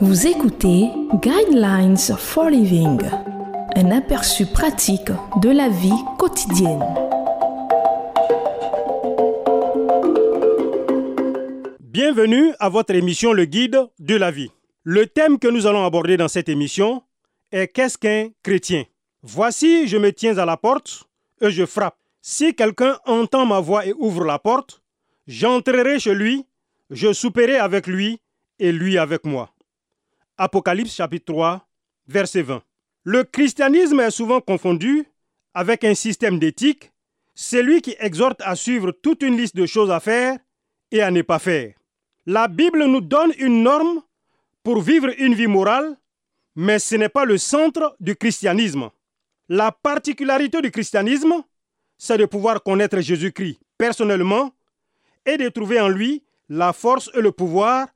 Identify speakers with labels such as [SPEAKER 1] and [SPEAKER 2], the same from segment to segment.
[SPEAKER 1] écoutez Guidelines for Living, un aperçu pratique de la vie quotidienne.
[SPEAKER 2] Bienvenue à votre émission Le Guide de la vie. Le thème que nous allons aborder dans cette émission est Qu'est-ce qu'un chrétien? Voici, je me tiens à la porte et je frappe. Si quelqu'un entend ma voix et ouvre la porte, j'entrerai chez lui, je souperai avec lui et lui avec moi. Apocalypse chapitre 3, verset 20. Le christianisme est souvent confondu avec un système d'éthique, celui qui exhorte à suivre toute une liste de choses à faire et à ne pas faire. La Bible nous donne une norme pour vivre une vie morale, mais ce n'est pas le centre du christianisme. La particularité du christianisme, c'est de pouvoir connaître Jésus-Christ personnellement et de trouver en lui la force et le pouvoir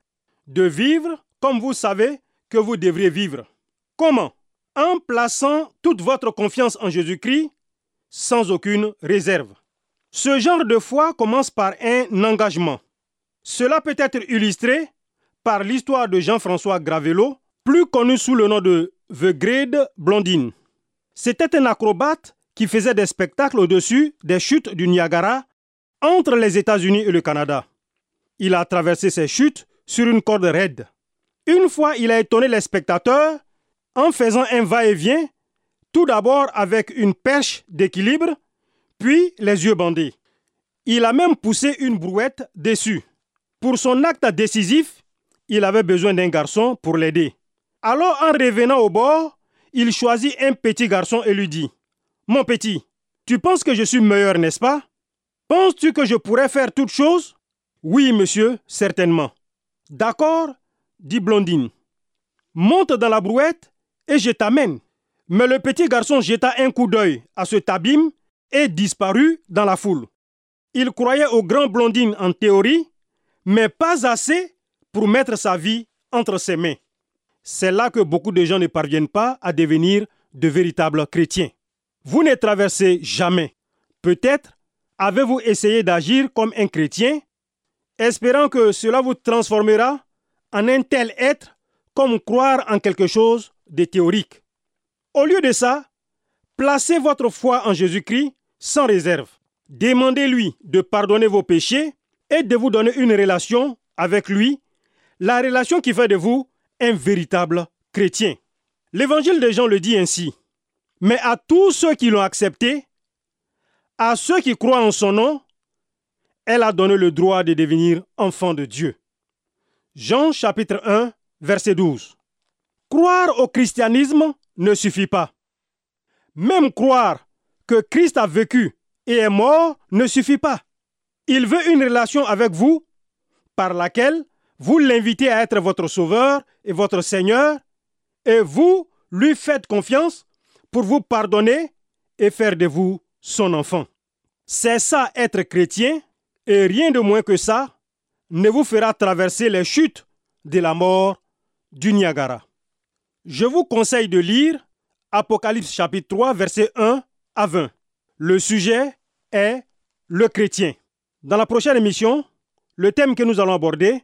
[SPEAKER 2] de vivre comme vous savez que vous devriez vivre. Comment? En plaçant toute votre confiance en Jésus-Christ sans aucune réserve. Ce genre de foi commence par un engagement. Cela peut être illustré par l'histoire de Jean-François Gravello, plus connu sous le nom de The Great Blondine. C'était un acrobate qui faisait des spectacles au-dessus des chutes du Niagara entre les États-Unis et le Canada. Il a traversé ces chutes sur une corde raide. Une fois, il a étonné les spectateurs en faisant un va-et-vient, tout d'abord avec une perche d'équilibre, puis les yeux bandés. Il a même poussé une brouette dessus. Pour son acte décisif, il avait besoin d'un garçon pour l'aider. Alors, en revenant au bord, il choisit un petit garçon et lui dit Mon petit, tu penses que je suis meilleur, n'est-ce pas? Penses-tu que je pourrais faire toute chose Oui, monsieur, certainement. D'accord, dit Blondine. Monte dans la brouette et je t'amène. Mais le petit garçon jeta un coup d'œil à ce abîme et disparut dans la foule. Il croyait au grand Blondine en théorie, mais pas assez pour mettre sa vie entre ses mains. C'est là que beaucoup de gens ne parviennent pas à devenir de véritables chrétiens. Vous ne traversez jamais. Peut-être avez-vous essayé d'agir comme un chrétien, espérant que cela vous transformera en un tel être comme croire en quelque chose de théorique. Au lieu de ça, placez votre foi en Jésus-Christ sans réserve. Demandez-lui de pardonner vos péchés et de vous donner une relation avec lui, la relation qui fait de vous un véritable chrétien. L'évangile de Jean le dit ainsi. Mais à tous ceux qui l'ont accepté, à ceux qui croient en son nom, elle a donné le droit de devenir enfants de Dieu. Jean chapitre 1, verset 12. Croire au christianisme ne suffit pas. Même croire que Christ a vécu et est mort ne suffit pas. Il veut une relation avec vous par laquelle vous l'invitez à être votre sauveur et votre Seigneur et vous lui faites confiance pour vous pardonner et faire de vous son enfant. C'est ça être chrétien et rien de moins que ça ne vous fera traverser les chutes de la mort du Niagara. Je vous conseille de lire Apocalypse chapitre 3 verset 1 à 20. Le sujet est le chrétien. Dans la prochaine émission, le thème que nous allons aborder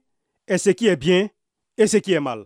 [SPEAKER 2] est ce qui est bien et ce qui est mal.